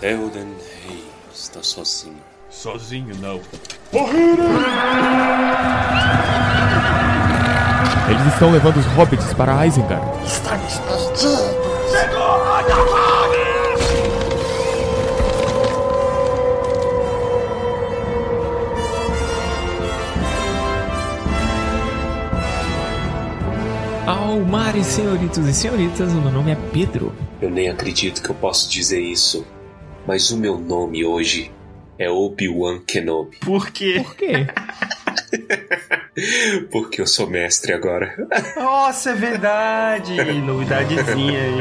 Theoden Rei está sozinho. Sozinho não. Eles estão levando os hobbits para Isengard. Estamos perdidos. Almares, senhoritos e senhoritas, o meu nome é Pedro. Eu nem acredito que eu posso dizer isso, mas o meu nome hoje é Obi-Wan Kenobi. Por quê? Por quê? Porque eu sou mestre agora. Nossa, é verdade! Novidadezinha aí.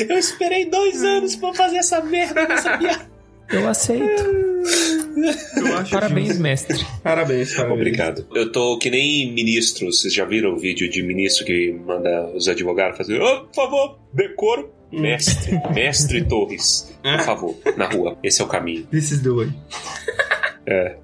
Eu esperei dois anos pra fazer essa merda nessa piada. Eu aceito. Eu acho Parabéns, justo. mestre. Parabéns, parabéns. Obrigado. Eu tô que nem ministro. Vocês já viram o vídeo de ministro que manda os advogados fazer, oh, por favor, decoro. Mestre, mestre Torres, por favor, na rua. Esse é o caminho. This is the way. É.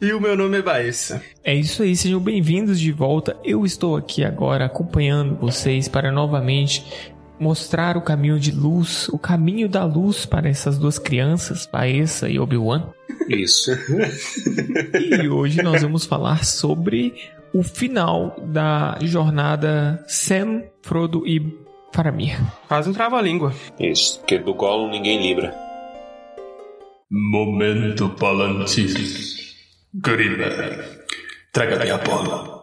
E o meu nome é Baessa. É isso aí, sejam bem-vindos de volta. Eu estou aqui agora acompanhando vocês para novamente mostrar o caminho de luz, o caminho da luz para essas duas crianças, Baessa e Obi-Wan. Isso. E hoje nós vamos falar sobre o final da jornada Sam, Frodo e Faramir. Faz um trava-língua. Isso. Porque do Gollum ninguém libra. Momento Palantir. Grima. Traga-me a bola.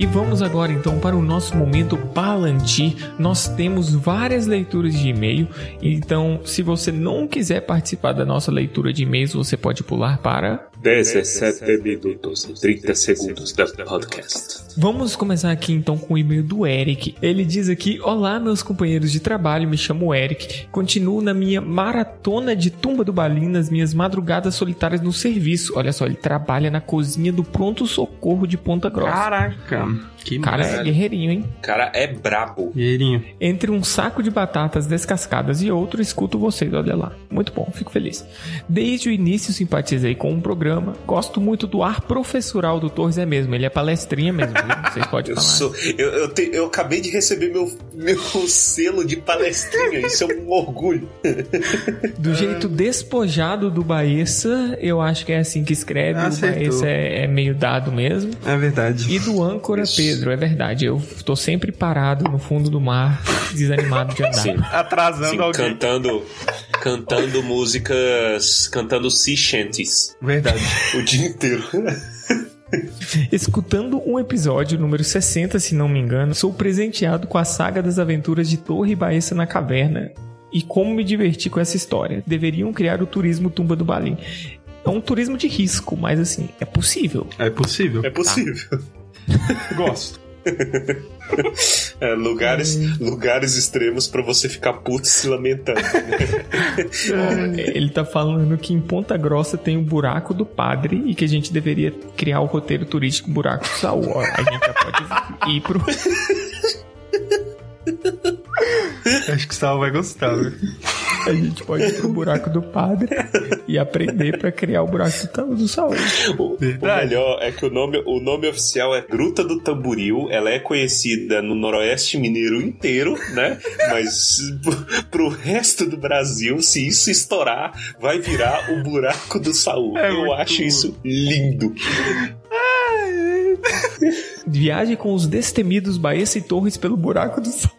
E vamos agora então para o nosso momento Palantir. Nós temos várias leituras de e-mail, então se você não quiser participar da nossa leitura de e-mails, você pode pular para 17 minutos e 30 segundos da podcast. Vamos começar aqui então com o e-mail do Eric. Ele diz aqui: Olá, meus companheiros de trabalho, me chamo Eric. Continuo na minha maratona de tumba do balim nas minhas madrugadas solitárias no serviço. Olha só, ele trabalha na cozinha do pronto-socorro de Ponta Grossa. Caraca. Que Cara, é guerreirinho, hein? O cara é brabo. Guerreirinho. Entre um saco de batatas descascadas e outro, escuto vocês, olha lá. Muito bom, fico feliz. Desde o início simpatizei com o programa. Gosto muito do ar professoral do Torres, é mesmo. Ele é palestrinha mesmo, viu? Vocês podem Eu, falar. sou, eu, eu, te- eu acabei de receber meu, meu selo de palestrinha. Isso é um orgulho. Do jeito despojado do Baessa, eu acho que é assim que escreve. Acertou. O Baessa é, é meio dado mesmo. É verdade. E do âncora Isso. Pedro, é verdade. Eu tô sempre parado no fundo do mar, desanimado de andar. Sim. Atrasando Sim, alguém. cantando, cantando músicas, cantando sea shanties Verdade. o dia inteiro. Escutando um episódio, número 60, se não me engano, sou presenteado com a saga das aventuras de Torre e Baessa na caverna. E como me diverti com essa história. Deveriam criar o turismo Tumba do Balim. É um turismo de risco, mas assim, é possível. É possível. É possível. Gosto. É, lugares, lugares extremos pra você ficar puto se lamentando. É, Ele tá falando que em Ponta Grossa tem o buraco do padre e que a gente deveria criar o roteiro turístico Buraco do Saul. Ó, A gente já pode ir pro. Acho que o Sal vai gostar, viu? A gente pode ir pro buraco do padre e aprender pra criar o buraco do, do Saul. O, o Verdade. melhor é que o nome, o nome oficial é Gruta do Tamboril. Ela é conhecida no Noroeste Mineiro inteiro, né? Mas pro- resto do Brasil, se isso estourar, vai virar o buraco do Saul. É Eu acho bom. isso lindo. Viaje com os destemidos Baessa e Torres pelo buraco do Saul.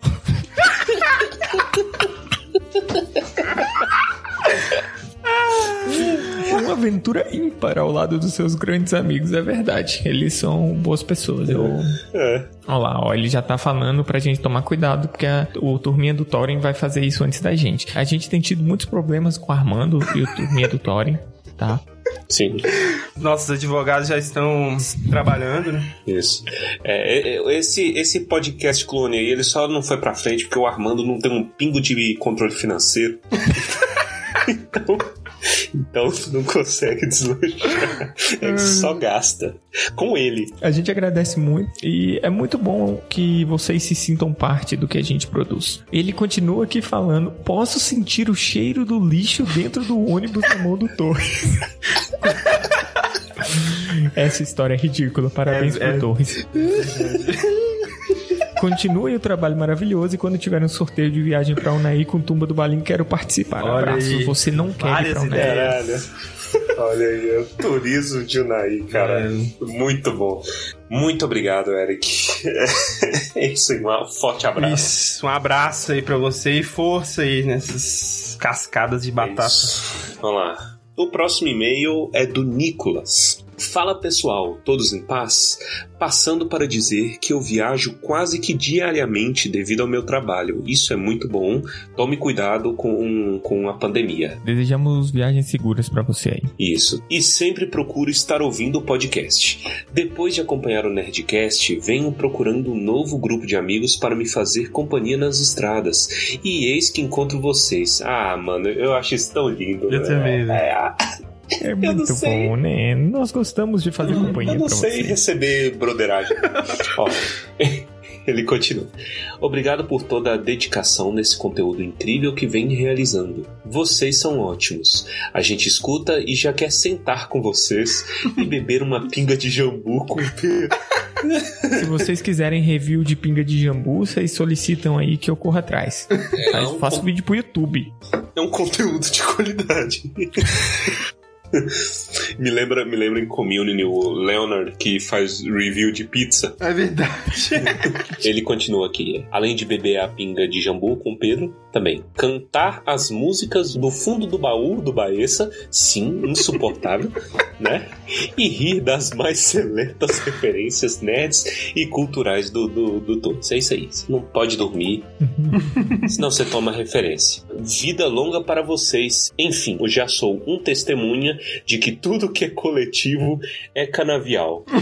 Uma aventura ímpar ao lado dos seus grandes amigos, é verdade. Eles são boas pessoas. Eu... É. Olha lá, ó, ele já tá falando pra gente tomar cuidado, porque a- o Turminha do Thorin vai fazer isso antes da gente. A gente tem tido muitos problemas com o Armando e o Turminha do Thorin, tá? Sim, Nossos advogados já estão trabalhando, né? isso. É, é, esse, esse podcast clone aí, ele só não foi pra frente porque o Armando não tem um pingo de controle financeiro. então, então não consegue deslanchar. Ele só gasta. Com ele. A gente agradece muito e é muito bom que vocês se sintam parte do que a gente produz. Ele continua aqui falando: posso sentir o cheiro do lixo dentro do ônibus na mão do Torres. Essa história é ridícula. Parabéns É- pro é- Torres. Continue o trabalho maravilhoso e quando tiver um sorteio de viagem pra Unaí com tumba do balinho, quero participar. Olha Abraço. aí. Você não quer ir pra Unaí. ideias. Olha aí, é o turismo de Unai, cara. Muito bom. Muito obrigado, Eric. É isso aí, um forte abraço. Isso, um abraço aí pra você e força aí nessas cascadas de batata. Isso. Vamos lá. O próximo e-mail é do Nicolas. Fala pessoal, todos em paz? Passando para dizer que eu viajo quase que diariamente devido ao meu trabalho. Isso é muito bom. Tome cuidado com, com a pandemia. Desejamos viagens seguras pra você aí. Isso. E sempre procuro estar ouvindo o podcast. Depois de acompanhar o Nerdcast, venho procurando um novo grupo de amigos para me fazer companhia nas estradas. E eis que encontro vocês. Ah, mano, eu acho isso tão lindo. Eu né? também, velho. É, É muito bom, né? Nós gostamos de fazer companhia eu não sei você. receber broderagem. Ó, ele continua. Obrigado por toda a dedicação nesse conteúdo incrível que vem realizando. Vocês são ótimos. A gente escuta e já quer sentar com vocês e beber uma pinga de jambu com Se vocês quiserem review de pinga de jambu, vocês solicitam aí que eu corra atrás. Mas um faço con- vídeo pro YouTube. é um conteúdo de qualidade. Me lembra, me lembra em Community o Leonard que faz review de pizza. É verdade. Ele continua aqui. Além de beber a pinga de jambu com Pedro, também cantar as músicas do fundo do baú do Baessa, sim, insuportável, né? E rir das mais seletas referências nerds e culturais do, do, do Todos. É isso aí. Você não pode dormir, senão você toma referência. Vida longa para vocês. Enfim, eu já sou um testemunha de que tudo que é coletivo é canavial.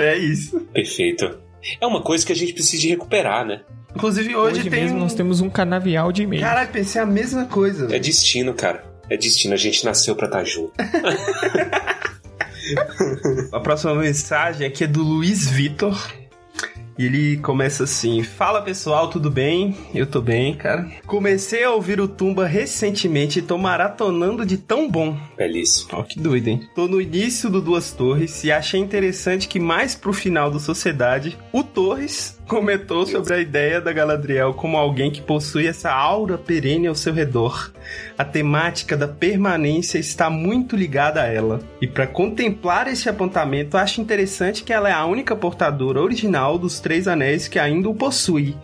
É isso. Perfeito. É uma coisa que a gente precisa de recuperar, né? Inclusive hoje, Hoje, tem mesmo um... nós temos um canavial de e-mail. Caralho, pensei a mesma coisa. É velho. destino, cara. É destino. A gente nasceu pra estar junto. A próxima mensagem aqui é do Luiz Vitor. E ele começa assim: Fala pessoal, tudo bem? Eu tô bem, cara. Comecei a ouvir o Tumba recentemente e tô maratonando de tão bom. Belíssimo. Ó, que doido, hein? Tô no início do Duas Torres e achei interessante que mais pro final do Sociedade, o Torres comentou sobre a ideia da Galadriel como alguém que possui essa aura perene ao seu redor. A temática da permanência está muito ligada a ela. E para contemplar esse apontamento, acho interessante que ela é a única portadora original dos Três Anéis que ainda o possui.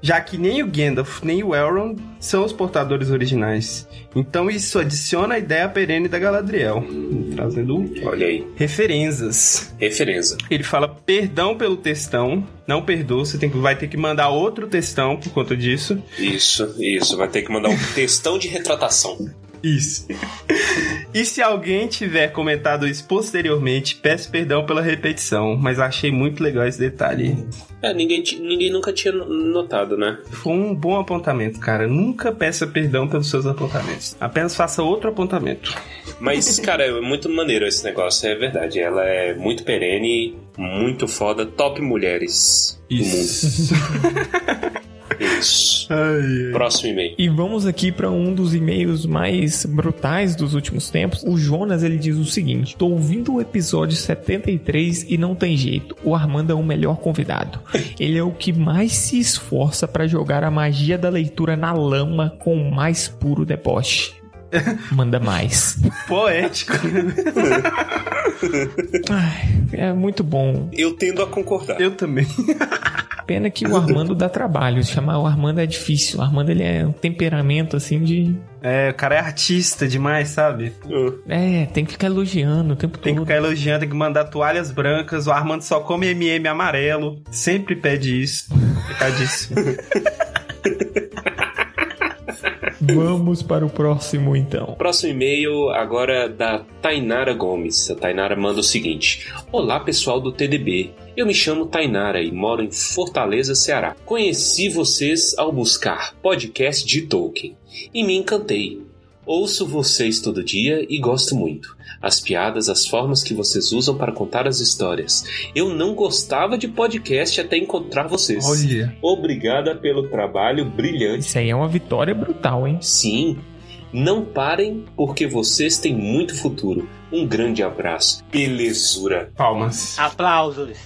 Já que nem o Gandalf nem o Elrond são os portadores originais. Então isso adiciona a ideia perene da Galadriel. Trazendo Olha aí. referências. Referência. Ele fala perdão pelo textão. Não perdoa, você tem que, vai ter que mandar outro textão por conta disso. Isso, isso. Vai ter que mandar um textão de retratação. Isso. e se alguém tiver comentado isso posteriormente, peço perdão pela repetição, mas achei muito legal esse detalhe. É, ninguém, ninguém nunca tinha no- notado, né? Foi um bom apontamento, cara. Nunca peça perdão pelos seus apontamentos. Apenas faça outro apontamento. Mas, cara, é muito maneiro esse negócio, é verdade. Ela é muito perene, muito foda, top mulheres do mundo. Isso. Próximo e-mail. E vamos aqui para um dos e-mails mais brutais dos últimos tempos. O Jonas ele diz o seguinte: Tô ouvindo o episódio 73 e não tem jeito. O Armando é o melhor convidado. Ele é o que mais se esforça para jogar a magia da leitura na lama com o mais puro deboche. Manda mais. Poético. Ai, é muito bom. Eu tendo a concordar. Eu também. Pena que o Armando dá trabalho. Chamar o Armando é difícil. O Armando ele é um temperamento assim de. É, o cara é artista demais, sabe? É, tem que ficar elogiando o tempo Tem que todo. ficar elogiando, tem que mandar toalhas brancas. O Armando só come MM amarelo. Sempre pede isso. Complicadíssimo. Vamos para o próximo então. Próximo e-mail agora da Tainara Gomes. A Tainara manda o seguinte: Olá pessoal do TDB. Eu me chamo Tainara e moro em Fortaleza, Ceará. Conheci vocês ao buscar podcast de Tolkien e me encantei. Ouço vocês todo dia e gosto muito. As piadas, as formas que vocês usam para contar as histórias. Eu não gostava de podcast até encontrar vocês. Olha. Obrigada pelo trabalho brilhante. Isso aí é uma vitória brutal, hein? Sim, não parem porque vocês têm muito futuro. Um grande abraço. Belezura. Palmas. Aplausos.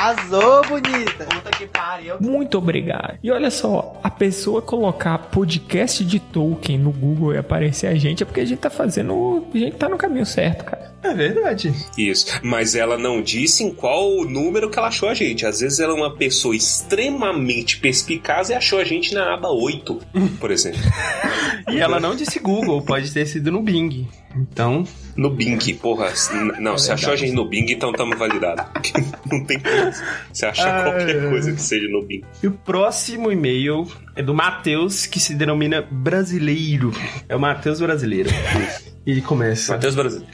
Arrasou, bonita. Puta que pariu. Muito obrigado. E olha só, a pessoa colocar podcast de Tolkien no Google e aparecer a gente é porque a gente tá fazendo. A gente tá no caminho certo, cara. É verdade. Isso. Mas ela não disse em qual número que ela achou a gente. Às vezes ela é uma pessoa extremamente perspicaz e achou a gente na aba 8, por exemplo. E ela não disse Google, pode ter sido no Bing. Então, No Bing, porra. Não, se achou a gente no Bing, então estamos validados. não tem como você achar Ah, qualquer é. coisa que seja no Bing. E o próximo e-mail é do Matheus, que se denomina brasileiro. É o Matheus brasileiro. E ele começa. Matheus Brasil.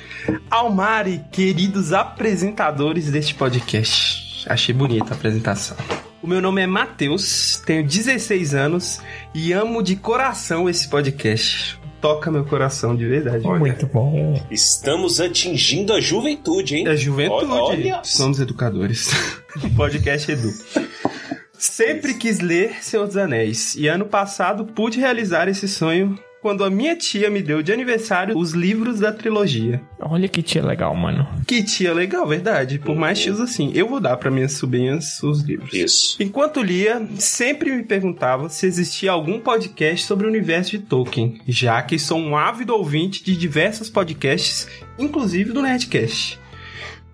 Almari, queridos apresentadores deste podcast. Achei bonita a apresentação. O meu nome é Matheus, tenho 16 anos e amo de coração esse podcast. Toca meu coração de verdade. Muito bom. Estamos atingindo a juventude, hein? É juventude. Olha. Somos educadores. Podcast Edu. Sempre quis ler Senhor dos Anéis e ano passado pude realizar esse sonho quando a minha tia me deu de aniversário os livros da trilogia. Olha que tia legal, mano. Que tia legal, verdade. Por mais tios assim, eu vou dar para minhas sobrinhas os livros. Isso. Enquanto lia, sempre me perguntava se existia algum podcast sobre o universo de Tolkien, já que sou um ávido ouvinte de diversos podcasts, inclusive do Nerdcast.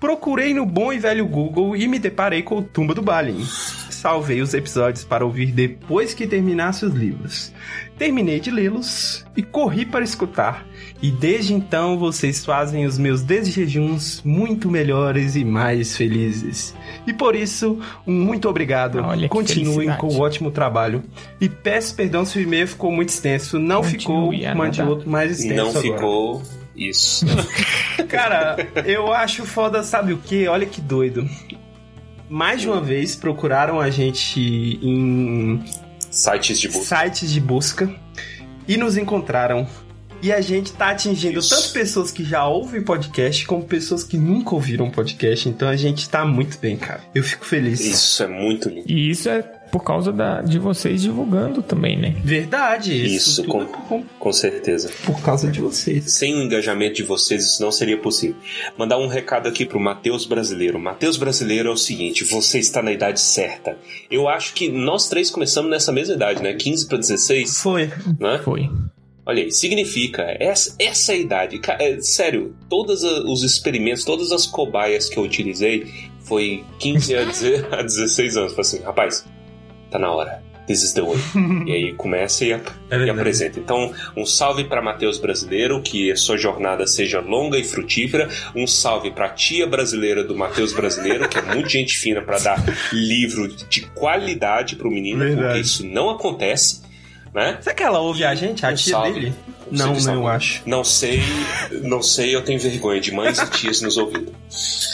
Procurei no bom e velho Google e me deparei com o Tumba do Balin. Salvei os episódios para ouvir depois que terminasse os livros. Terminei de lê-los e corri para escutar. E desde então vocês fazem os meus desjejuns muito melhores e mais felizes. E por isso, um muito obrigado. Olha Continuem com o ótimo trabalho. E peço perdão se o e-mail ficou muito extenso. Não ficou, Continue a mande nadar. outro mais extenso. Não agora. ficou. Isso. Cara, eu acho foda, sabe o que? Olha que doido. Mais de uma vez procuraram a gente em Sites de busca. sites de busca e nos encontraram. E a gente tá atingindo Isso. tanto pessoas que já ouvem podcast como pessoas que nunca ouviram podcast. Então a gente tá muito bem, cara. Eu fico feliz. Isso é muito lindo. E isso é por causa da, de vocês divulgando também, né? Verdade, isso, Isso, tudo com- é por, Com certeza. por causa de vocês. Sem o engajamento de vocês, isso não seria possível. Mandar um recado aqui pro Matheus Brasileiro. Matheus Brasileiro é o seguinte: você está na idade certa. Eu acho que nós três começamos nessa mesma idade, né? 15 para 16, Foi. né? Foi. Olha aí, significa, essa, essa é idade. É, sério, todos os experimentos, todas as cobaias que eu utilizei foi 15 a, deze- a 16 anos. Falei assim, rapaz, tá na hora. This is the way. e aí começa e, ap- É e apresenta. Então, um salve para Matheus Brasileiro, que a sua jornada seja longa e frutífera. Um salve para tia brasileira do Matheus Brasileiro, que é muito gente fina para dar livro de qualidade pro menino, porque Verdade. isso não acontece, né? Será que ela ouve a gente? A tia salve. dele? Não Não, eu acho. Não sei, não sei, eu tenho vergonha de mães e tias nos ouvindo.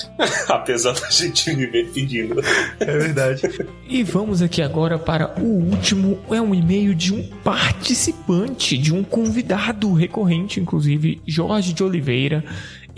Apesar da gente viver pedindo. É verdade. E vamos aqui agora para o último. É um e-mail de um participante, de um convidado recorrente, inclusive, Jorge de Oliveira,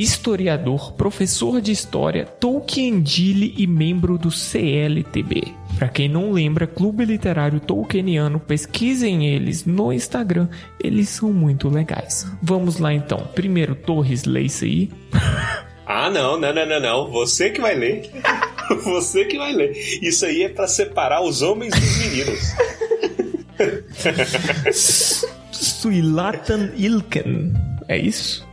historiador, professor de história, Tolkiendile e membro do CLTB. Para quem não lembra, Clube Literário Tolkieniano, pesquisem eles no Instagram, eles são muito legais. Vamos lá então. Primeiro, Torres, lê isso aí. Ah, não, não, não, não, não. Você que vai ler. Você que vai ler. Isso aí é pra separar os homens dos meninos. Suilatan Ilken. É isso?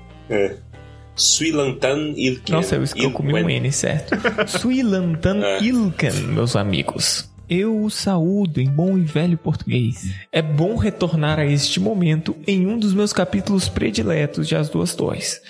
Suilantan Ilken. Nossa, eu, eu comi um N, certo? Suilantan É. Ilken, meus amigos. Eu o saúdo em bom e velho português. É bom retornar a este momento em um dos meus capítulos prediletos de As Duas Torres.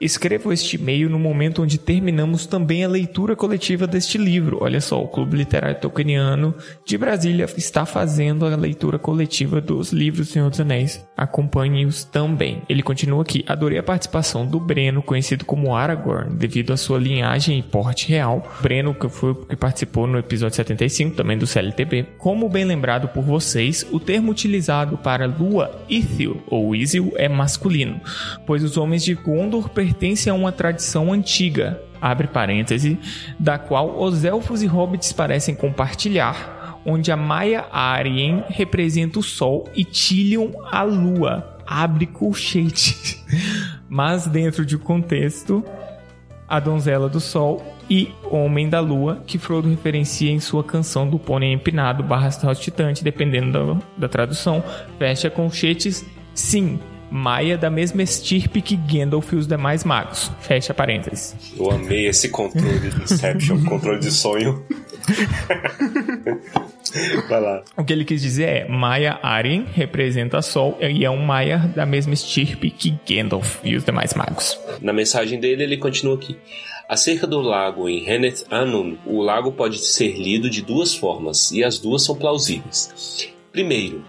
Escrevo este e-mail no momento onde terminamos também a leitura coletiva deste livro. Olha só, o Clube Literário Tolkieniano de Brasília está fazendo a leitura coletiva dos livros Senhor dos Anéis. Acompanhe-os também. Ele continua aqui. Adorei a participação do Breno, conhecido como Aragorn, devido à sua linhagem e porte real. Breno, que foi que participou no episódio 75, também do CLTB. Como bem lembrado por vocês, o termo utilizado para lua Ithil ou Isil é masculino, pois os homens de Gondor pertencem a uma tradição antiga, abre parêntese, da qual os elfos e hobbits parecem compartilhar, onde a Maia Arien representa o sol e Tilion a lua, abre colchete. Mas dentro de contexto a donzela do sol e homem da lua, que Frodo referencia em sua canção do pônei empinado barra saltitante, dependendo da, da tradução, fecha colchetes, sim, Maia da mesma estirpe que Gandalf e os demais magos. Fecha parênteses. Eu amei esse controle de Inception, controle de sonho. Vai lá. O que ele quis dizer é Maia Arien representa Sol e é um Maia da mesma estirpe que Gandalf e os demais magos. Na mensagem dele, ele continua aqui. Acerca do lago em Heneth Anun, o lago pode ser lido de duas formas, e as duas são plausíveis. Primeiro,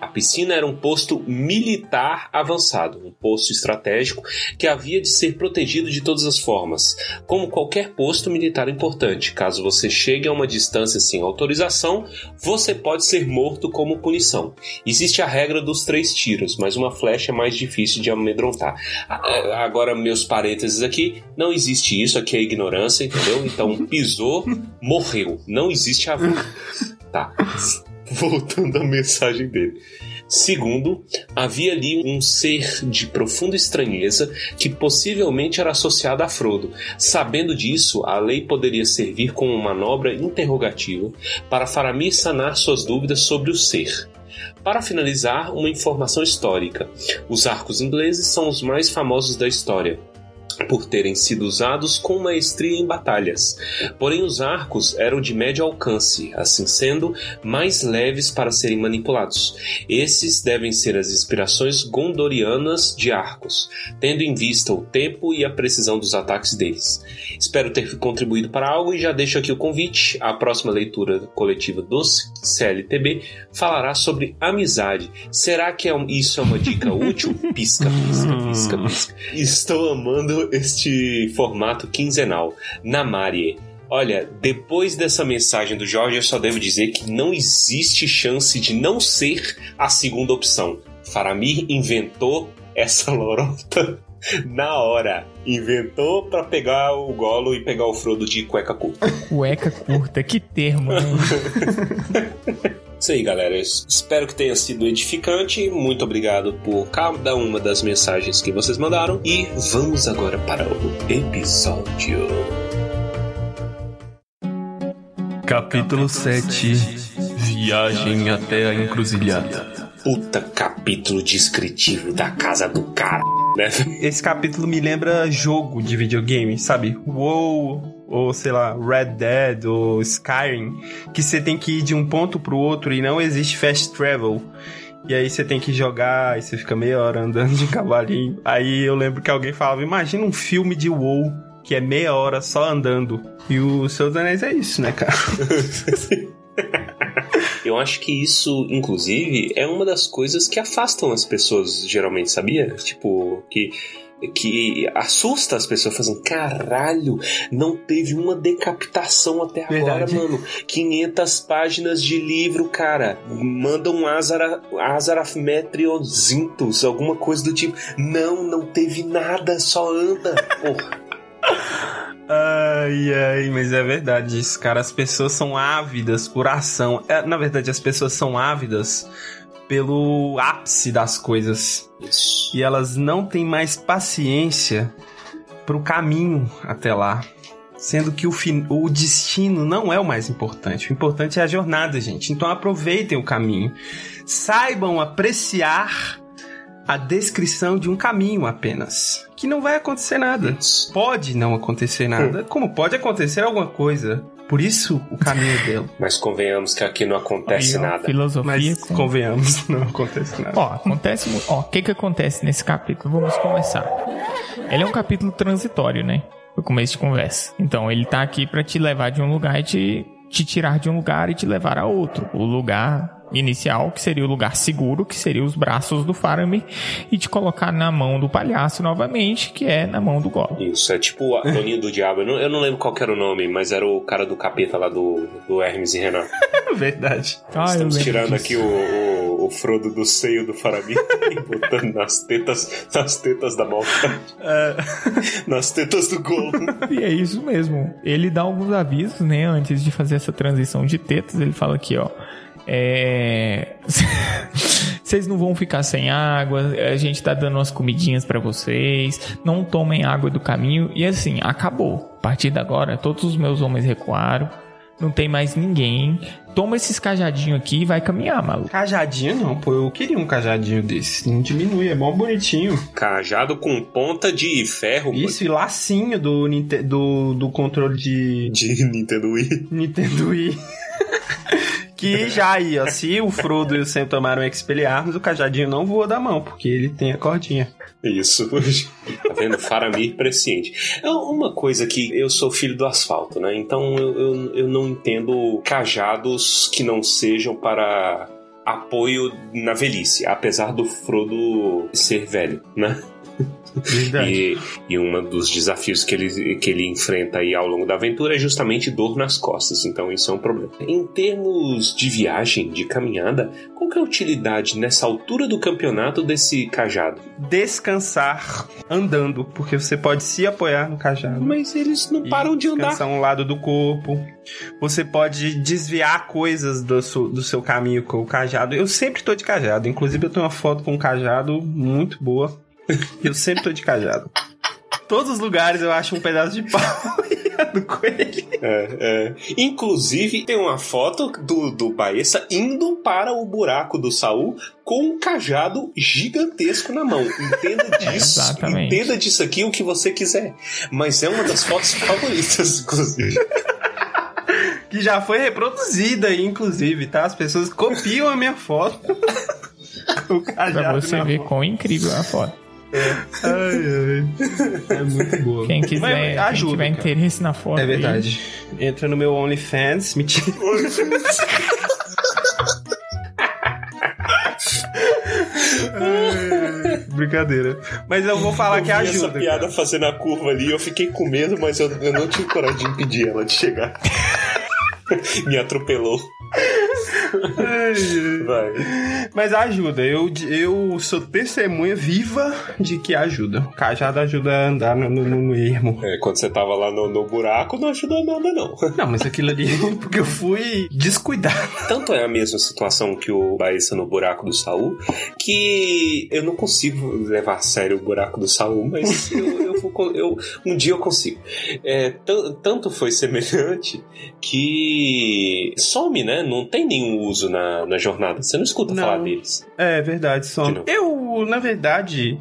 a piscina era um posto militar avançado, um posto estratégico que havia de ser protegido de todas as formas, como qualquer posto militar importante. Caso você chegue a uma distância sem autorização, você pode ser morto como punição. Existe a regra dos três tiros, mas uma flecha é mais difícil de amedrontar. É, Agora, meus parênteses aqui, não existe isso, aqui é ignorância, entendeu? Então, pisou, morreu. Não existe a. Tá. Voltando à mensagem dele. Segundo, havia ali um ser de profunda estranheza que possivelmente era associado a Frodo. Sabendo disso, a lei poderia servir como manobra interrogativa para Faramir sanar suas dúvidas sobre o ser. Para finalizar, uma informação histórica. Os arcos ingleses são os mais famosos da história por terem sido usados com maestria em batalhas. Porém, os arcos eram de médio alcance, assim sendo mais leves para serem manipulados. Esses devem ser as inspirações gondorianas de arcos, tendo em vista o tempo e a precisão dos ataques deles. Espero ter contribuído para algo e já deixo aqui o convite. A próxima leitura coletiva dos CLTB falará sobre amizade. Será que é um- isso é uma dica útil? Pisca, pisca, pisca, pisca. Estou amando este formato quinzenal. Namarie. Olha, depois dessa mensagem do Jorge, eu só devo dizer que não existe chance de não ser a segunda opção. Faramir inventou essa lorota na hora. Inventou pra pegar o Golo e pegar o Frodo de cueca curta. Cueca curta, que termo, né? Isso aí, galera. Eu espero que tenha sido edificante. Muito obrigado por cada uma das mensagens que vocês mandaram. E vamos agora para o episódio. Capítulo 7 Viagem até a encruzilhada. Puta capítulo descritivo da casa do cara, né? Esse capítulo me lembra jogo de videogame, sabe? WoW, ou sei lá, Red Dead, ou Skyrim, que você tem que ir de um ponto pro outro e não existe fast travel. E aí você tem que jogar, e você fica meia hora andando de cavalinho. Aí eu lembro que alguém falava, imagina um filme de WoW, que é meia hora só andando. E o Seus Anéis é isso, né, cara? Eu acho que isso, inclusive, é uma das coisas que afastam as pessoas, geralmente, sabia? Tipo, que. Que assusta as pessoas, fazendo caralho, não teve uma decapitação até agora, Verdade. mano. 500 páginas de livro, cara. Manda um Azara, Azarafmetrionzintus, alguma coisa do tipo. Não, não teve nada, só anda. Porra. Ai, ai, mas é verdade isso, cara. As pessoas são ávidas por ação. É, na verdade, as pessoas são ávidas pelo ápice das coisas. Isso. E elas não têm mais paciência pro caminho até lá. Sendo que o, fin- o destino não é o mais importante. O importante é a jornada, gente. Então aproveitem o caminho. Saibam apreciar a descrição de um caminho apenas. Que não vai acontecer nada. Isso. Pode não acontecer nada, como pode acontecer alguma coisa. Por isso o caminho é dele. Mas convenhamos que aqui não acontece Aí, ó, nada. Filosofia. Mas convenhamos, não acontece nada. Ó, acontece. Ó, o que que acontece nesse capítulo? Vamos começar. Ele é um capítulo transitório, né? No começo de conversa. Então, ele tá aqui pra te levar de um lugar e te, te tirar de um lugar e te levar a outro. O lugar inicial, que seria o lugar seguro, que seria os braços do Faramir, e te colocar na mão do palhaço novamente, que é na mão do Gollum. Isso, é tipo a Toninho do Diabo. Eu não, eu não lembro qual que era o nome, mas era o cara do capeta lá do, do Hermes e Renan. É verdade. Ah, Estamos tirando disso. aqui o, o, o Frodo do seio do Faramir e botando nas tetas, nas tetas da malta. nas tetas do Gollum. E é isso mesmo. Ele dá alguns avisos, né? Antes de fazer essa transição de tetas, ele fala aqui, ó. É... Vocês não vão ficar sem água, a gente tá dando umas comidinhas pra vocês. Não tomem água do caminho. E assim, acabou. A partir de agora, todos os meus homens recuaram. Não tem mais ninguém. Toma esses cajadinhos aqui e vai caminhar, maluco. Cajadinho não, pô. Eu queria um cajadinho desse. Não diminui, é mó bonitinho. Cajado com ponta de ferro Isso, e lacinho do, do, do controle de de Nintendo Wii. Nintendo Wii. que já aí, ó. Se o Frodo e o Sam tomaram Expelliarmus, o cajadinho não voa da mão, porque ele tem a cordinha. Isso. tá vendo? Faramir presciente. É uma coisa que eu sou filho do asfalto, né? Então eu, eu, eu não entendo cajados que não sejam para apoio na velhice, apesar do Frodo ser velho, né? Verdade. E, e um dos desafios que ele, que ele enfrenta aí ao longo da aventura é justamente dor nas costas, então isso é um problema. Em termos de viagem, de caminhada, qual que é a utilidade nessa altura do campeonato desse cajado? Descansar andando, porque você pode se apoiar no cajado. Mas eles não param de andar. descansar um lado do corpo. Você pode desviar coisas do seu, do seu caminho com o cajado. Eu sempre tô de cajado. Inclusive, eu tenho uma foto com um cajado muito boa. Eu sempre tô de cajado. Todos os lugares eu acho um pedaço de pau e ando com ele. É, é. Inclusive, tem uma foto do, do Baessa indo para o buraco do Saul com um cajado gigantesco na mão. Entenda disso. Exatamente. Entenda disso aqui o que você quiser. Mas é uma das fotos favoritas, inclusive. Que já foi reproduzida inclusive, tá? As pessoas copiam a minha foto. o cajado Pra você ver mão. quão incrível é a foto. Ai, ai. É muito boa. Quem quiser, Mas quem ajuda, tiver cara. interesse na foto. É aí, verdade. Entra no meu OnlyFans, mentira. Ai, Brincadeira. Mas eu vou falar eu que vi ajuda. essa piada cara. fazendo a curva ali, eu fiquei com medo, mas eu, eu não tive coragem de impedir ela de chegar. Me atropelou. Vai. Mas ajuda. Eu, eu sou testemunha viva de que ajuda. O cajado ajuda a andar no, no, no ermo. É, quando você tava lá no, no buraco, não ajudou nada, não. Não, mas aquilo ali porque eu fui descuidado. Tanto é a mesma situação que o Baessa no buraco do Saul, que eu não consigo levar a sério o buraco do Saul, mas eu, eu vou eu- um dia eu consigo. É, tan- tanto foi semelhante que some, né? Não tem nenhum uso na, na jornada. Você não escuta Não. falar deles. É verdade, De só. Eu, na verdade,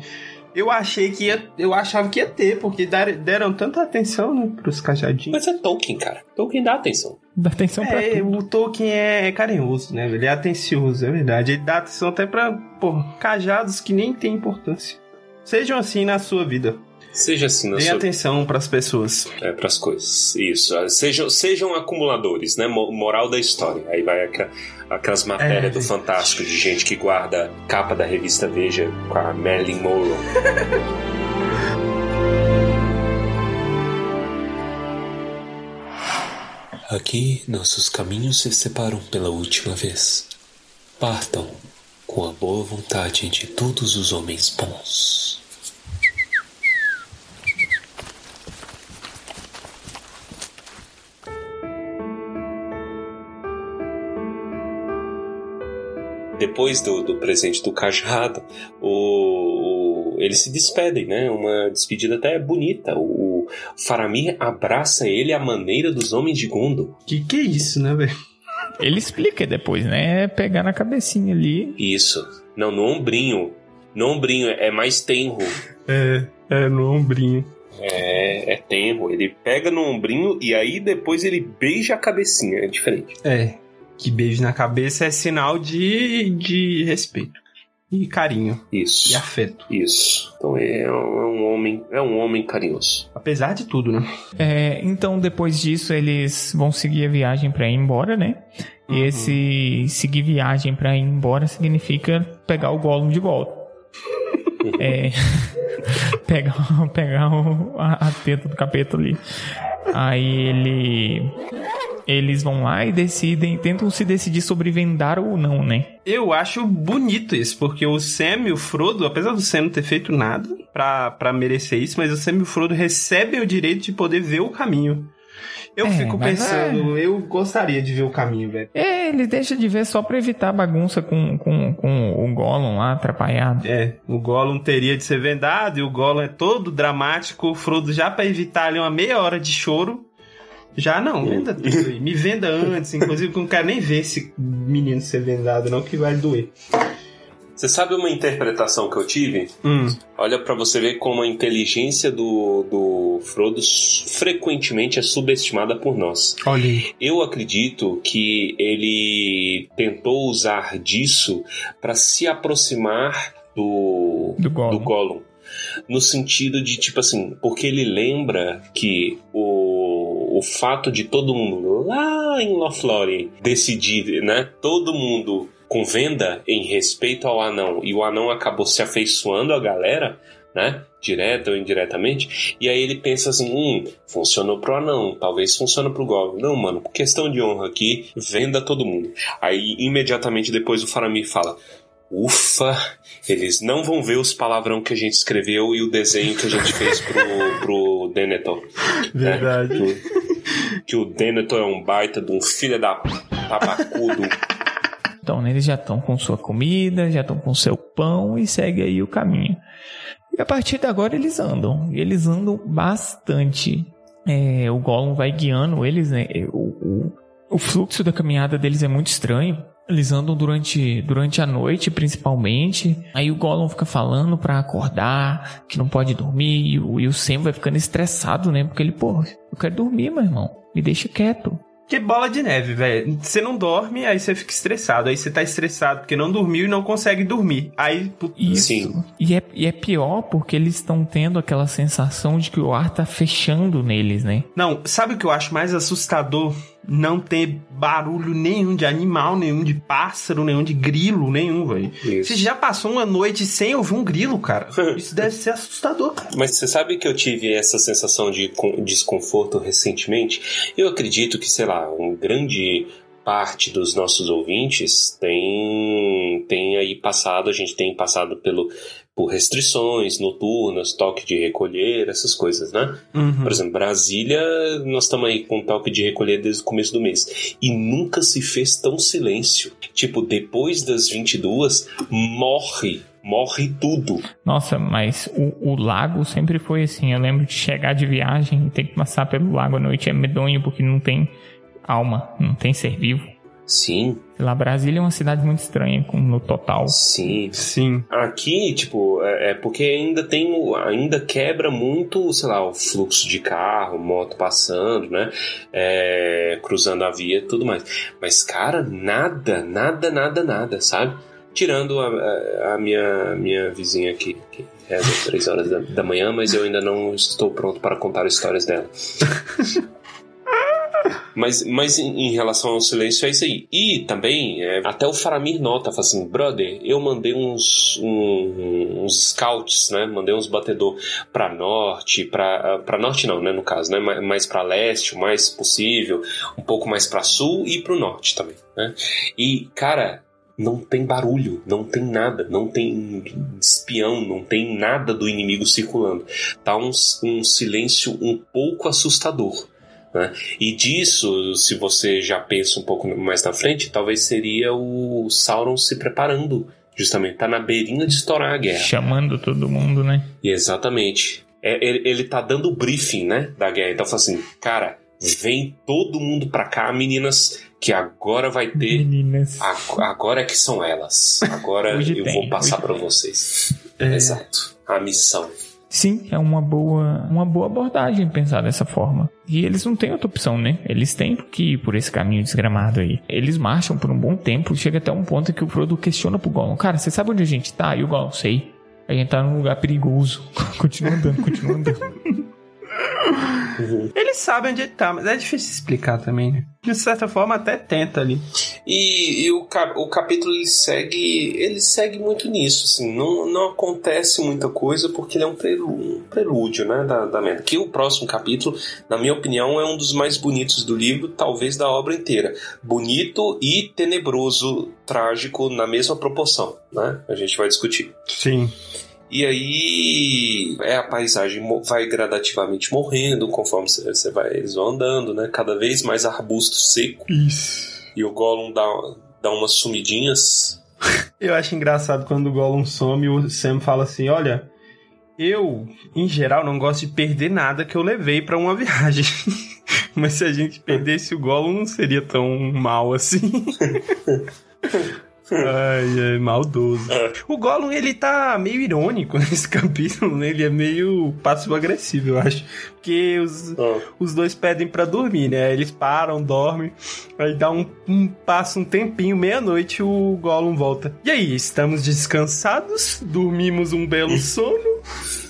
eu achei que ia. Eu achava que ia ter, porque dar- deram tanta atenção, né, pros cajadinhos. Mas é Tolkien, cara. Tolkien dá atenção. Dá atenção pra É, tudo. o Tolkien é carinhoso, né? Ele é atencioso, é verdade. Ele dá atenção até pra, pô, cajados que nem tem importância. Sejam assim na sua vida. Seja assim na Deem sua atenção pras pessoas. É, pras coisas. Isso. Ah, Sejam, sejam acumuladores, né? Mo- Moral da história. Aí vai aqua- aquelas matérias É, do. Fantástico de gente que guarda capa da revista Veja com a Marilyn Monroe. Aqui nossos caminhos se separam pela última vez. Partam com a boa vontade de todos os homens bons. Depois do, do presente do cajado, o, o- eles se despedem, né? Uma despedida até bonita. O, o Faramir abraça ele à maneira dos homens de Gondor. Que que é isso, né, velho? Ele explica depois, né? É pegar na cabecinha ali. Isso. Não, no ombrinho. No ombrinho é mais tenro. É, é no ombrinho. É, é tenro. Ele pega no ombrinho e aí depois ele beija a cabecinha. É diferente. É. Que beijo na cabeça é sinal de, de respeito. E carinho. Isso. E afeto. Isso. Então é um, é um homem, é um homem carinhoso. Apesar de tudo, né? É, então, depois disso, eles vão seguir a viagem pra ir embora, né? E Uhum. esse seguir viagem pra ir embora significa pegar o Gollum de volta. é. pegar pegar o- a, a teta do capeta ali. Aí ele. Eles vão lá e decidem, tentam se decidir sobre vendar ou não, né? Eu acho bonito isso, porque o Sam e o Frodo, apesar do Sam não ter feito nada pra, pra merecer isso, mas o Sam e o Frodo recebem o direito de poder ver o caminho. Eu É, fico pensando, eu gostaria de ver o caminho, velho. É, ele deixa de ver só pra evitar bagunça com, com, com o Gollum lá atrapalhado. É, o Gollum teria de ser vendado e o Gollum é todo dramático. O Frodo, já pra evitar ali uma meia hora de choro, já não, venda tudo aí. Me venda antes, inclusive, que eu não quero nem ver esse menino ser vendado, não, que vai doer. Você sabe uma interpretação que eu tive? Hum, Olha pra você ver como a inteligência do, do Frodo frequentemente é subestimada por nós. olha. Eu acredito que ele tentou usar disso para se aproximar do, Do Gollum. do Gollum. No sentido de, tipo assim, porque ele lembra que o, o fato de todo mundo lá em Lothlórien decidir, né? Todo mundo com venda em respeito ao anão e o anão acabou se afeiçoando à galera, né? Direta ou indiretamente. E aí ele pensa assim: hum, funcionou pro anão, talvez funcione pro Gollum. Não, mano, por questão de honra aqui, venda todo mundo. Aí imediatamente depois o Faramir fala: Ufa, eles não vão ver os palavrão que a gente escreveu e o desenho que a gente fez pro, pro Denethor. né? Verdade. O- que o Denethor é um baita de um filho da tabacudo. Então, eles já estão com sua comida, já estão com seu pão e segue aí o caminho. E a partir de agora eles andam. Eles andam bastante. É, o Gollum vai guiando eles, né? O, o, o fluxo da caminhada deles é muito estranho. Eles andam durante, durante a noite, principalmente. Aí o Gollum fica falando pra acordar, que não pode dormir. E o, e o Sam vai ficando estressado, né? Porque ele, pô, eu quero dormir, meu irmão. Me deixa quieto. Que bola de neve, velho. Você não dorme, aí você fica estressado. Aí você tá estressado porque não dormiu e não consegue dormir. Aí, Isso. Sim. E é, e é pior porque eles estão tendo aquela sensação de que o ar tá fechando neles, né? Não, sabe o que eu acho mais assustador? Não ter barulho nenhum de animal, nenhum de pássaro, nenhum de grilo, nenhum, velho. Você já passou uma noite sem ouvir um grilo, cara? Isso deve ser assustador, cara. Mas você sabe que eu tive essa sensação de con- desconforto recentemente? Eu acredito que, sei lá, um grande parte dos nossos ouvintes tem, tem aí passado, a gente tem passado pelo, por restrições noturnas, toque de recolher, essas coisas, né? Por exemplo, Brasília, nós estamos aí com toque de recolher desde o começo do mês. E nunca se fez tão silêncio. Tipo, depois das 22, morre. Morre tudo. Nossa, mas o, o lago sempre foi assim. Eu lembro de chegar de viagem e ter que passar pelo lago à noite. É medonho porque não tem alma, não tem ser vivo. Sim, Sei lá, Brasília é uma cidade muito estranha com- no total. sim. Sim. Aqui, tipo, é, é porque ainda tem, o- ainda quebra muito, sei lá, o fluxo de carro, moto passando, né? É, cruzando a via e tudo mais. Mas, cara, nada, nada, nada, nada, sabe? Tirando a, a- a minha, minha vizinha aqui, que reza três horas da, da manhã, mas eu ainda não estou pronto para contar histórias dela. Mas, mas em, relação ao silêncio é isso aí. E também, é, até o Faramir nota, fala assim, brother, eu mandei uns, um- uns scouts, né? Mandei uns batedor pra norte, pra, pra norte não, né, no caso, né? Mais, pra leste, o mais possível, um pouco mais pra sul e pro norte também, né? E, cara, não tem barulho, não tem nada, não tem espião, não tem nada do inimigo circulando. Tá um, um silêncio um pouco assustador. Né? E disso, se você já pensa um pouco mais na frente, talvez seria o Sauron se preparando, justamente, tá na beirinha de estourar a guerra. Chamando todo mundo, né? E exatamente. É, ele, ele tá dando o briefing, né, da guerra. Então fala assim, cara, vem todo mundo pra cá, meninas, que agora vai ter. Meninas. a- Agora é que são elas. Agora eu tem, vou passar tem. vocês. É. Exato. A missão. Sim, é uma boa, uma boa abordagem pensar dessa forma. E eles não têm outra opção, né? Eles têm que ir por esse caminho desgramado aí. Eles marcham por um bom tempo, chega até um ponto que o Frodo questiona pro Gollum, cara, você sabe onde a gente tá? E o Gollum, sei. A gente tá num lugar perigoso. continua andando, continua andando. Eles sabem onde ele tá, mas é difícil explicar também, né? De certa forma, até tenta ali. E, e o, cap- o capítulo ele segue, ele segue muito nisso, assim, não, não acontece muita coisa porque ele é um, prelu- um prelúdio, né, da, da merda. Que o próximo capítulo, na minha opinião, é um dos mais bonitos do livro, talvez da obra inteira. Bonito e tenebroso, trágico na mesma proporção, né? A gente vai discutir. Sim. E aí é a paisagem vai gradativamente morrendo conforme você vai eles vão andando, né? Cada vez mais arbusto seco Isso. e o Gollum dá, dá umas sumidinhas. Eu acho engraçado quando o Gollum some, o Sam fala assim: Olha, eu, em geral, não gosto de perder nada que eu levei pra uma viagem. Mas se a gente perdesse o Gollum, não seria tão mal assim. Ai, ai, maldoso. É. O Gollum, ele tá meio irônico nesse capítulo, né? Ele é meio passivo-agressivo, eu acho. Porque os, Ah, os dois pedem pra dormir, né? Eles param, dormem, aí dá um, um passa um tempinho, meia-noite o Gollum volta. E aí, estamos descansados? Dormimos um belo sono?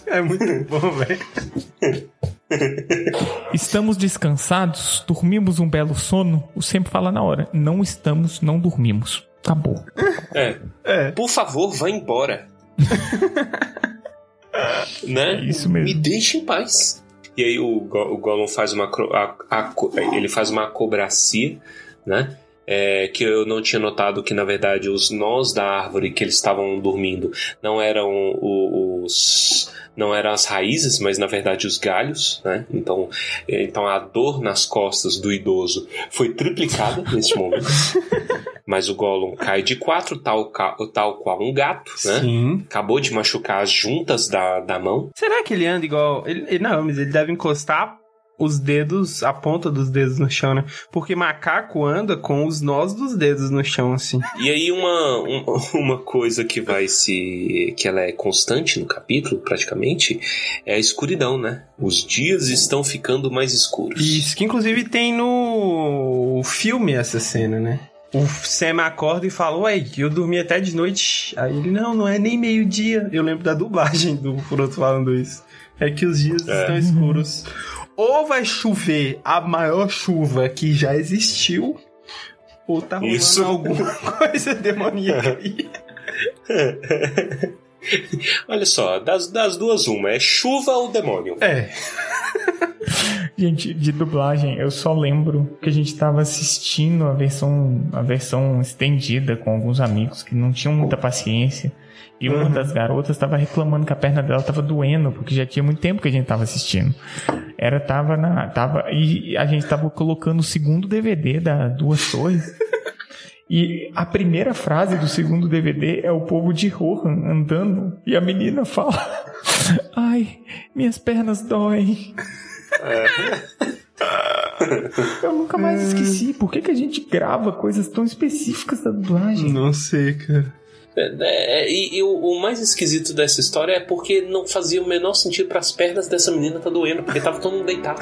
É muito bom, velho. Estamos descansados, dormimos um belo sono. O sempre fala na hora. Não estamos, não dormimos. Acabou. é. É. Por favor, vá embora. né? É isso mesmo. Me deixe em paz. E aí o, Go- o Gollum faz uma a- aco- ele faz uma acobracia, né? É, que eu não tinha notado que na verdade os nós da árvore que eles estavam dormindo não eram os não eram as raízes, mas na verdade os galhos, né? Então, então a dor nas costas do idoso foi triplicada neste momento. Mas o Gollum cai de quatro, tal, tal qual um gato, né? Sim. Acabou de machucar as juntas da, da mão. Será que ele anda igual. Ele- não, mas ele deve encostar os dedos, a ponta dos dedos no chão, né? Porque macaco anda com os nós dos dedos no chão, assim. E aí uma, um- uma coisa que vai se. que ela é constante no capítulo, praticamente, é a escuridão, né? Os dias estão ficando mais escuros. Isso, que inclusive tem no filme essa cena, né? O Sam acorda e fala, ué, eu dormi até de noite. Aí ele, não, não é nem meio-dia. Eu lembro da dublagem do Frodo falando isso. É que os dias estão escuros. Ou vai chover a maior chuva que já existiu, ou tá rolando Isso. alguma coisa demoníaca aí. Olha só, das, das duas, uma, é chuva ou demônio? É, Gente, de dublagem, eu só lembro que a gente tava assistindo a versão, a versão estendida com alguns amigos que não tinham muita paciência. E uma das garotas tava reclamando que a perna dela tava doendo, porque já tinha muito tempo que a gente tava assistindo. Era, tava na. Tava, e a gente tava colocando o segundo DVD da Duas Torres. E a primeira frase do segundo DVD é o povo de Rohan andando. E a menina fala: Ai, minhas pernas doem. Eu nunca mais esqueci. Por que, que a gente grava coisas tão específicas da dublagem? não sei, cara. É, é, e e o, o mais esquisito dessa história é porque não fazia o menor sentido para as pernas dessa menina tá doendo, porque tava todo mundo deitado.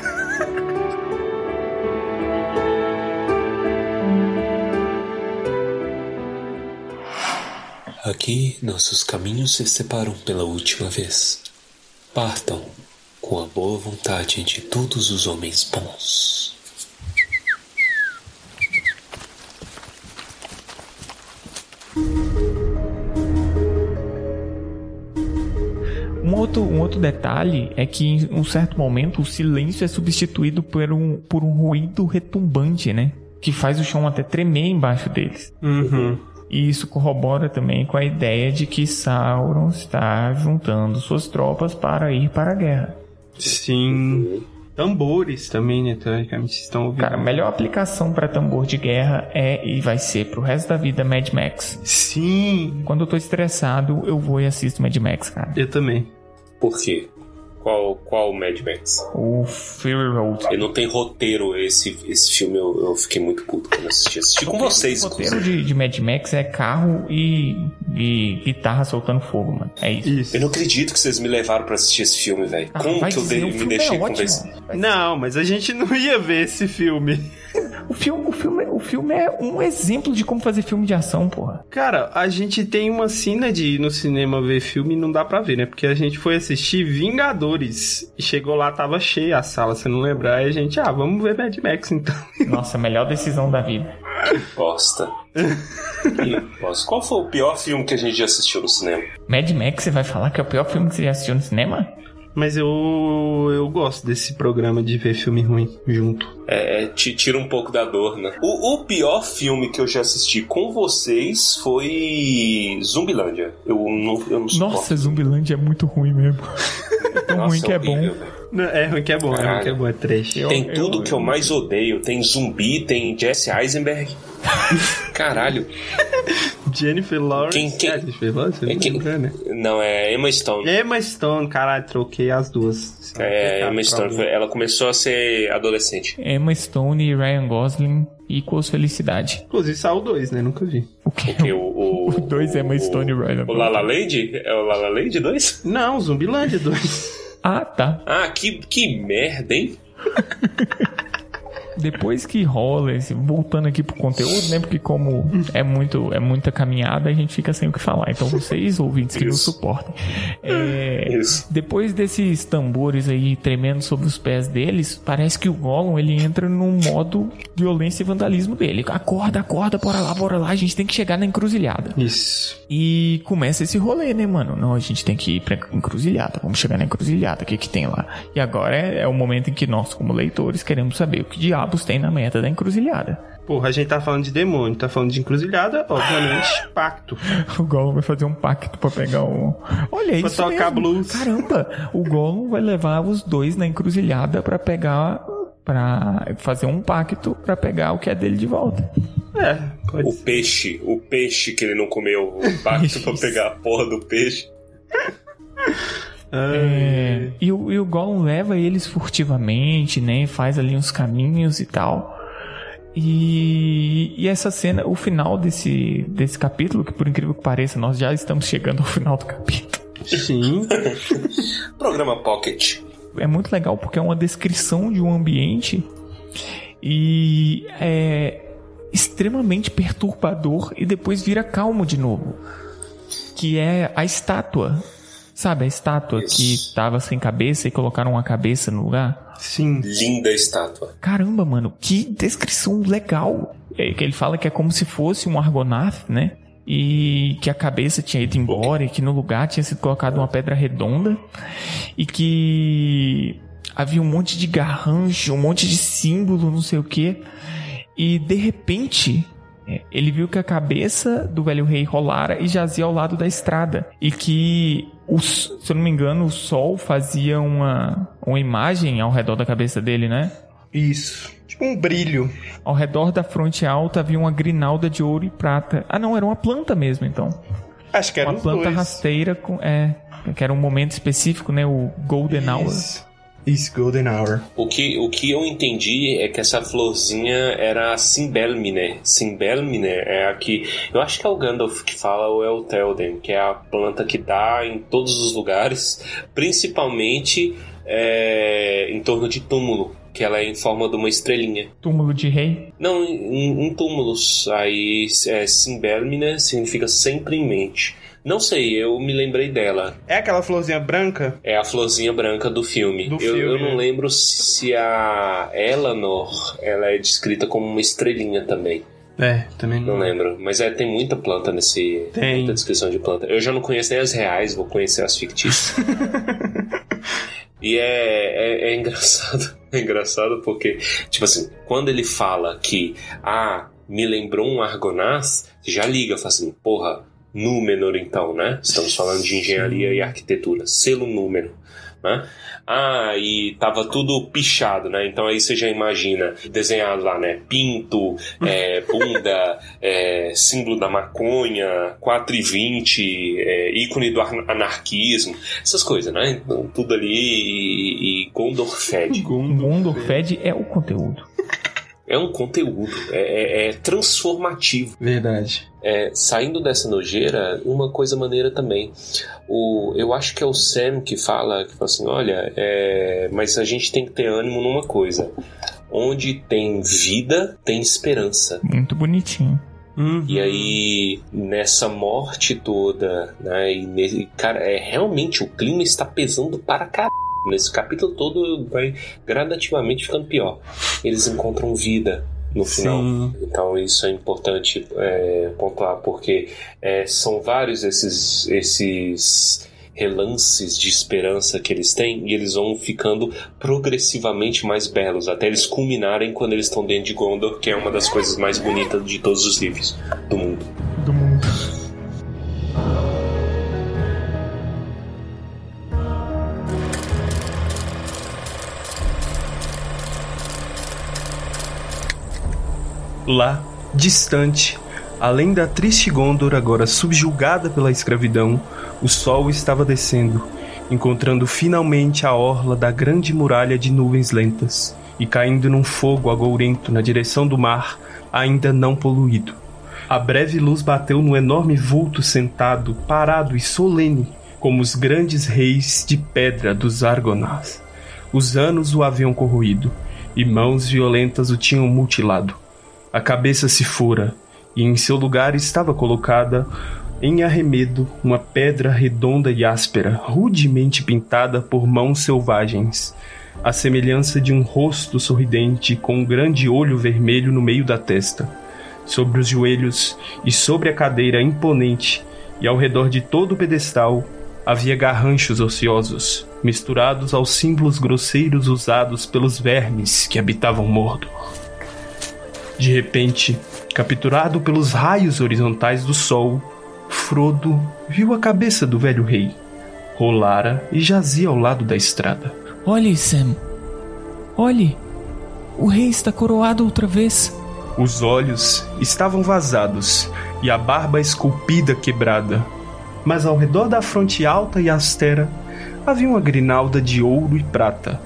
Aqui nossos caminhos se separam pela última vez. Partam com a boa vontade de todos os homens bons. Outro, um outro detalhe é que em um certo momento o silêncio é substituído por um, por um ruído retumbante, né? Que faz o chão até tremer embaixo deles. Uhum. E isso corrobora também com a ideia de que Sauron está juntando suas tropas para ir para a guerra. Sim. Tambores também, né? Teoricamente estão ouvindo. Cara, a melhor aplicação para tambor de guerra é e vai ser pro resto da vida Mad Max. Sim. Quando eu tô estressado, eu vou e assisto Mad Max, cara. Eu também. Por quê? Qual, qual Mad Max? O Fury Road. Ele não tem roteiro, esse, esse filme eu, eu fiquei muito puto quando assisti. Assisti com vocês, O roteiro de, de Mad Max é carro e, e guitarra soltando fogo, mano. É isso. Isso. Eu não acredito que vocês me levaram pra assistir esse filme, velho. Ah, Como que eu dei- me filme deixei é convencer? Não, mas a gente não ia ver esse filme. O filme, o, filme, o filme é um exemplo de como fazer filme de ação, porra. Cara, a gente tem uma cena de ir no cinema ver filme e não dá pra ver, né? Porque a gente foi assistir Vingadores e chegou lá, tava cheia a sala, se não lembrar. Aí a gente, ah, vamos ver Mad Max então. Nossa, melhor decisão da vida. Bosta. Que bosta. Qual foi o pior filme que a gente já assistiu no cinema? Mad Max, você vai falar que é o pior filme que você já assistiu no cinema? Mas eu, eu gosto desse programa de ver filme ruim junto. É, é, te tira um pouco da dor, né? O, o pior filme que eu já assisti com vocês foi Zumbilândia. Eu não, eu não suporto. Nossa, Zumbilândia é muito ruim mesmo. É tão Nossa, ruim que é bom. horrível, velho. Não, é ruim que é bom, é ruim que é bom, é trash. Eu- Tem eu- tudo que eu mais odeio. Tem zumbi, tem Jesse Eisenberg. Caralho. Jennifer Lawrence. Quem- quem- É, Jennifer Lawrence? É não quem- né? Não, é Emma Stone. Emma Stone, caralho, troquei as duas. É, Emma Stone. foi- Ela começou a ser adolescente. Emma Stone e Ryan Gosling equals felicidade. Inclusive saiu dois, né? Nunca vi. O que? Porque o, o, O dois é Emma Stone e Ryan O La La Land? É o La La Land 2? Não, Zumbilândia 2. Ah, tá. Ah, que, que merda, hein? Depois que rola esse, voltando aqui pro conteúdo, né? Porque como é muito é muita caminhada, a gente fica sem o que falar. Então vocês ouvintes que nos Isso. suportem. É, depois desses tambores aí tremendo sobre os pés deles, parece que o Gollum ele entra num modo violência e vandalismo dele. Acorda, acorda, bora lá, bora lá, a gente tem que chegar na encruzilhada. Isso. E começa esse rolê, né, mano? Não, a gente tem que ir pra encruzilhada. Vamos chegar na encruzilhada. O que que tem lá? E agora é, é o momento em que nós, como leitores, queremos saber o que diabos tem na meta da encruzilhada. Porra, a gente tá falando de demônio, tá falando de encruzilhada, obviamente, pacto. O Gollum vai fazer um pacto pra pegar o. Olha Pra isso. tocar mesmo. blues. Caramba! O Gollum vai levar os dois na encruzilhada pra pegar. Pra fazer um pacto pra pegar o que é dele de volta. É, pode O ser. peixe, o peixe que ele não comeu, o pacto pra pegar a porra do peixe. É, e, o, e o Gollum leva eles furtivamente, né? Faz ali uns caminhos e tal. E, e essa cena, o final desse, desse capítulo, que por incrível que pareça, nós já estamos chegando ao final do capítulo. Sim. Programa Pocket. É muito legal porque é uma descrição de um ambiente e é extremamente perturbador e depois vira calmo de novo. Que é a estátua. Sabe, a estátua que Isso. tava sem cabeça e colocaram uma cabeça no lugar? Sim. Linda estátua. Caramba, mano, que descrição legal. É que ele fala que é como se fosse um Argonath, né? E que a cabeça tinha ido embora e que no lugar tinha sido colocada uma pedra redonda e que havia um monte de garrancho, um monte de símbolo, não sei o que. E de repente, ele viu que a cabeça do velho rei rolara e jazia ao lado da estrada. E que, o s- se eu não me engano, o sol fazia uma, uma imagem ao redor da cabeça dele, né? Isso. Tipo um brilho. Ao redor da fronte alta havia uma grinalda de ouro e prata. Ah, não, era uma planta mesmo, então. Acho que era uma os planta dois. rasteira com. É. Que era um momento específico, né? O Golden Hour. Golden Hour. O que, o que eu entendi é que essa florzinha era a Simbelmine. Simbelmine é a que. Eu acho que é o Gandalf que fala ou é o Telden, que é a planta que dá em todos os lugares, principalmente é, em torno de túmulo, que ela é em forma de uma estrelinha. Túmulo de rei. Não, em, em túmulos. Aí é, Simbelmine significa sempre em mente. Não sei, eu me lembrei dela. É aquela florzinha branca? É a florzinha branca do filme. Do eu, filme, eu não né? lembro se a Eleanor ela é descrita como uma estrelinha também. É, também Não lembro. Mas é, tem muita planta nesse. Tem. Muita descrição de planta. Eu já não conheço nem as reais, vou conhecer as fictícias. e é, é, é engraçado. É engraçado porque, tipo assim, quando ele fala que, ah, me lembrou um Argonath, você já liga, fala assim, porra, Númenor então, né? Estamos falando de engenharia e arquitetura. Selo Númenor. Né? Ah, e tava tudo pichado, né? Então aí você já imagina desenhado lá, né? Pinto, é, bunda, é, símbolo da maconha, 4 e 20, é, ícone do ar- anarquismo, essas coisas, né? Então, tudo ali e, e Gondor fede. O Gondor Fed é o conteúdo. É um conteúdo, é, é- é transformativo. Verdade. É, saindo dessa nojeira, uma coisa maneira também. O, eu acho que é o Sam que fala, que fala assim, olha, é, mas a gente tem que ter ânimo numa coisa. Onde tem vida, tem esperança. Muito bonitinho. Uhum. E aí, nessa morte toda, né? E nesse, cara, é realmente o clima está pesando para caralho. Nesse capítulo todo vai gradativamente ficando pior. Eles encontram vida no final. Sim. Então isso é importante é, pontuar, porque é, são vários esses, esses relances de esperança que eles têm e eles vão ficando progressivamente mais belos até eles culminarem quando eles estão dentro de Gondor, que é uma das coisas mais bonitas de todos os livros do mundo. Do mundo. Lá, distante, além da triste Gondor agora subjugada pela escravidão, o sol estava descendo, encontrando finalmente a orla da grande muralha de nuvens lentas e caindo num fogo agourento na direção do mar, ainda não poluído. A breve luz bateu no enorme vulto sentado, parado e solene, como os grandes reis de pedra dos Argonauts. Os anos o haviam corroído, e mãos violentas o tinham mutilado. A cabeça se fora, e em seu lugar estava colocada, em arremedo, uma pedra redonda e áspera, rudemente pintada por mãos selvagens, a semelhança de um rosto sorridente com um grande olho vermelho no meio da testa. Sobre os joelhos e sobre a cadeira imponente, e ao redor de todo o pedestal, havia garranchos ociosos, misturados aos símbolos grosseiros usados pelos vermes que habitavam Mordor. De repente, capturado pelos raios horizontais do sol, Frodo viu a cabeça do velho rei. Rolara e jazia ao lado da estrada. Olhe, Sam. Olhe. O rei está coroado outra vez. Os olhos estavam vazados e a barba esculpida quebrada. Mas ao redor da fronte alta e austera havia uma grinalda de ouro e prata.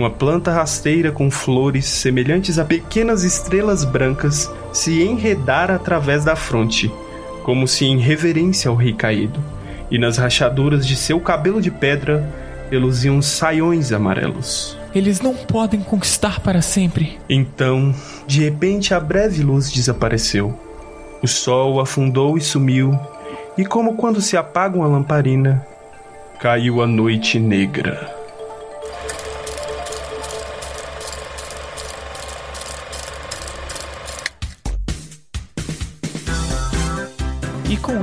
Uma planta rasteira com flores semelhantes a pequenas estrelas brancas se enredara através da fronte, como se em reverência ao rei caído. E nas rachaduras de seu cabelo de pedra reluziam saiões amarelos. Eles não podem conquistar para sempre. Então, de repente, a breve luz desapareceu. O sol afundou e sumiu, e como quando se apaga uma lamparina, caiu a noite negra.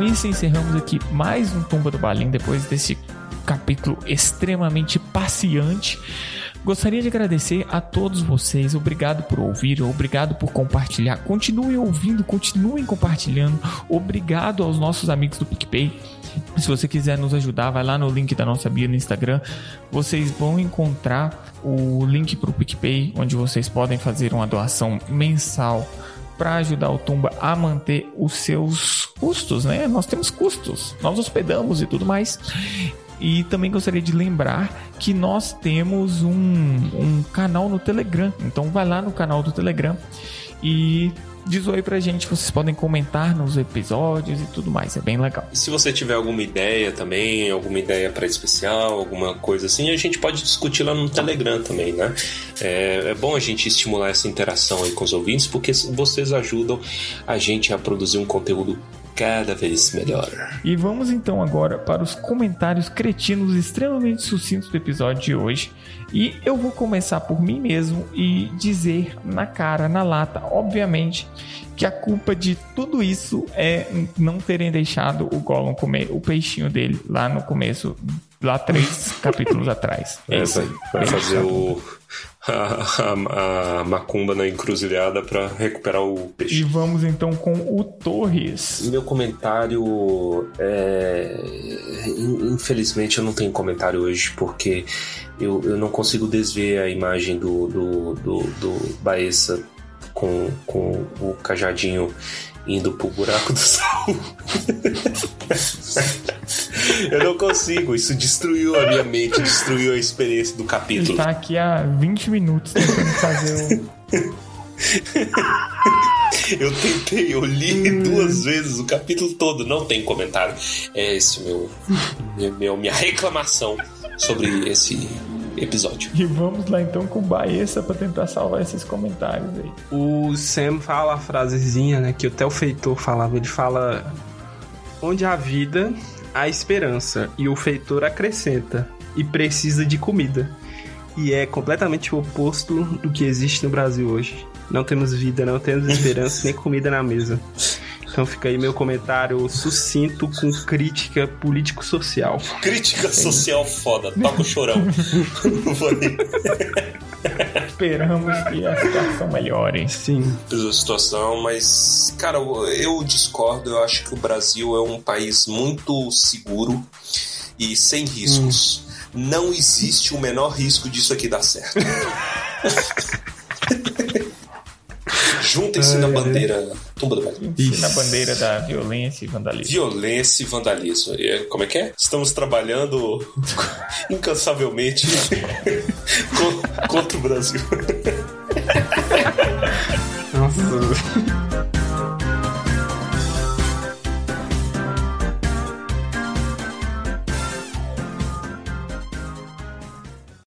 Isso encerramos aqui mais um Tumba do Balim depois desse capítulo extremamente passeante. Gostaria de agradecer a todos vocês. Obrigado por ouvir, obrigado por compartilhar. Continuem ouvindo, continuem compartilhando. Obrigado aos nossos amigos do PicPay. Se você quiser nos ajudar, vai lá no link da nossa bio no Instagram. Vocês vão encontrar o link para o PicPay, onde vocês podem fazer uma doação mensal para ajudar o Tumba a manter os seus custos, né? Nós temos custos, nós hospedamos e tudo mais. E também gostaria de lembrar que nós temos um, um canal no Telegram. Então vai lá no canal do Telegram e diz oi pra gente. Vocês podem comentar nos episódios e tudo mais. É bem legal. Se você tiver alguma ideia também, alguma ideia para especial, alguma coisa assim, a gente pode discutir lá no Telegram também, né? É, é bom a gente estimular essa interação aí com os ouvintes, porque vocês ajudam a gente a produzir um conteúdo cada vez melhor. E vamos então agora para os comentários cretinos extremamente sucintos do episódio de hoje. E eu vou começar por mim mesmo e dizer na cara, na lata, obviamente, que a culpa de tudo isso é não terem deixado o Gollum comer o peixinho dele lá no começo, lá três capítulos atrás. É, vai, vai fazer o, a, a- a macumba na encruzilhada para recuperar o E peixe. vamos então com o Torres. Meu comentário é. in- Infelizmente eu não tenho comentário hoje porque eu, eu não consigo desver a imagem do, do, do, do Baessa com, com o cajadinho indo pro buraco do sal. eu não consigo, isso destruiu a minha mente, destruiu a experiência do Ele capítulo. tá aqui há 20 minutos tentando fazer o. Eu tentei, eu li duas vezes o capítulo todo, não tem comentário. É esse meu, meu- minha reclamação sobre esse episódio. E vamos lá então com o Baessa pra tentar salvar esses comentários aí. O Sam fala a frasezinha, né, que até o feitor falava. Ele fala: Onde há vida, há esperança. E o feitor acrescenta: E precisa de comida. E é completamente o oposto do que existe no Brasil hoje. Não temos vida, não temos esperança, nem comida na mesa. Então fica aí meu comentário sucinto com crítica político-social. Crítica social foda, toca o chorão. Esperamos que a situação melhore. Sim. a situação, mas, cara, eu discordo. Eu acho que o Brasil é um país muito seguro e sem riscos. Não existe o menor risco disso aqui dar certo. Juntem-se na bandeira tumba do Brasil. Isso. Na bandeira da violência e vandalismo. Violência e vandalismo. E, é, Como é que é? Estamos trabalhando incansavelmente co- contra o Brasil. Nossa.